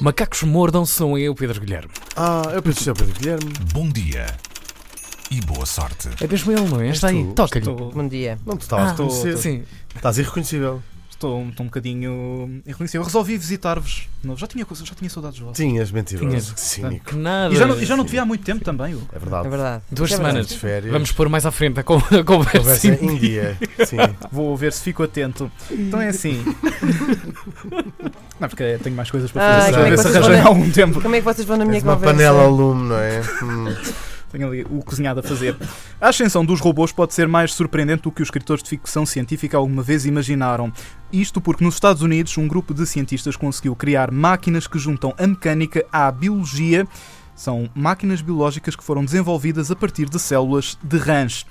Macacos mordam são eu, Pedro Guilherme. Ah, eu penso que é o Pedro Guilherme. Bom dia e boa sorte. É mesmo ele, não é? Está aí, toca-lhe. Estou, bom dia. Não, tu estavas Ah, a reconhecer. Sim. Estás irreconhecível. Estou, estou um bocadinho irreconhecível. Resolvi visitar-vos. de novo. Já tinha, coisa- já tinha saudades vossos. Tinhas mentiroso. Tinhas. Que cínico. Nada. E já, não, e já não te vi há muito tempo também. Hugo. É verdade. É verdade. Duas É verdade. semanas. De férias. Vamos pôr mais à frente a con- a conversa. Conversa em dia. Sim. Vou ver se fico atento. Então é assim. Não, porque tenho mais coisas para Ai, fazer. como é que ver se vocês arranjei vão- algum tempo. Como é que vocês vão na minha Tens uma conversa? panela ao lume, não é? Hum. Tenho ali o cozinhado a fazer. A ascensão dos robôs pode ser mais surpreendente do que os escritores de ficção científica alguma vez imaginaram. Isto porque nos Estados Unidos um grupo de cientistas conseguiu criar máquinas que juntam a mecânica à biologia. São máquinas biológicas que foram desenvolvidas a partir de células de rãs.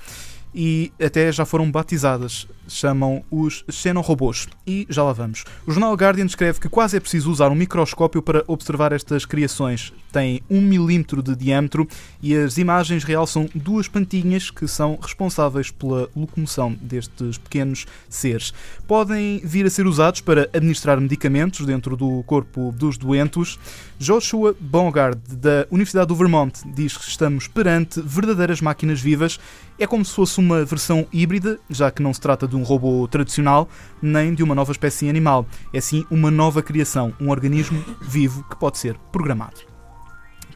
E até já foram batizadas. Chamam os xenorobôs. E já lá vamos. O jornal Guardian escreve que quase é preciso usar um microscópio para observar estas criações. Têm um milímetro de diâmetro e as imagens realçam duas pantinhas que são responsáveis pela locomoção destes pequenos seres. Podem vir a ser usados para administrar medicamentos dentro do corpo dos doentes. Joshua Bongard, da Universidade do Vermont, diz que estamos perante verdadeiras máquinas vivas. É como se fosse uma versão híbrida, já que não se trata de um robô tradicional, nem de uma nova espécie animal. É sim uma nova criação, um organismo vivo que pode ser programado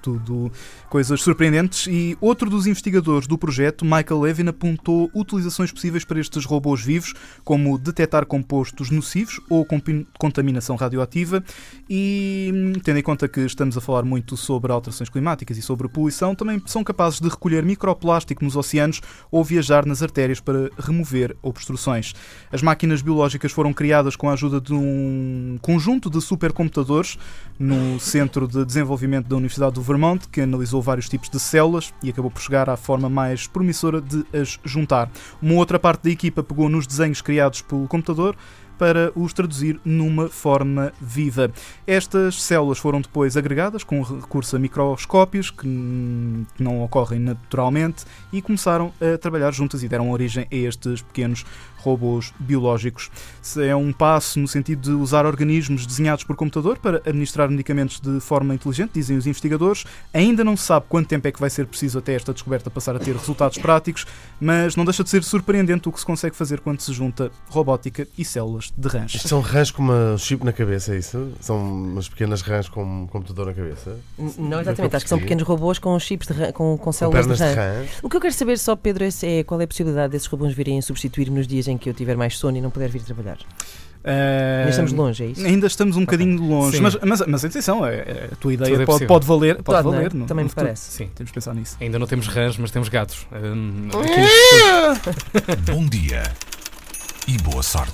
tudo coisas surpreendentes. E outro dos investigadores do projeto, Michael Levin, apontou utilizações possíveis para estes robôs vivos, como detectar compostos nocivos ou contaminação radioativa. E tendo em conta que estamos a falar muito sobre alterações climáticas e sobre poluição, também são capazes de recolher microplástico nos oceanos ou viajar nas artérias para remover obstruções. As máquinas biológicas foram criadas com a ajuda de um conjunto de supercomputadores no Centro de Desenvolvimento da Universidade do Vermont, que analisou vários tipos de células e acabou por chegar à forma mais promissora de as juntar. Uma outra parte da equipa pegou nos desenhos criados pelo computador para os traduzir numa forma viva. Estas células foram depois agregadas com recurso a microscópios que não ocorrem naturalmente e começaram a trabalhar juntas e deram origem a estes pequenos robôs biológicos. É um passo no sentido de usar organismos desenhados por computador para administrar medicamentos de forma inteligente, dizem os investigadores. Ainda não se sabe quanto tempo é que vai ser preciso até esta descoberta passar a ter resultados práticos, mas não deixa de ser surpreendente o que se consegue fazer quando se junta robótica e células de rãs. Isto são rãs com uma chip na cabeça, é isso? São umas pequenas rãs com um computador na cabeça? Não, exatamente. Acho que são pequenos robôs com chips de rã- com, com Com células de pernas de rã. rã? O que eu quero saber só, Pedro, é, é qual é a possibilidade desses robôs virem a substituir-me nos dias em que eu tiver mais sono e não puder vir trabalhar. Ainda estamos longe, é isso? Ainda estamos um bocadinho longe, mas, mas, mas atenção, é- é- a tua ideia é pode, pode valer. Pode Pode, não é? valer no- Também no me futuro. parece. Sim. Temos que pensar nisso. Ainda não temos rãs, mas temos gatos. Aqui- Bom dia e boa sorte.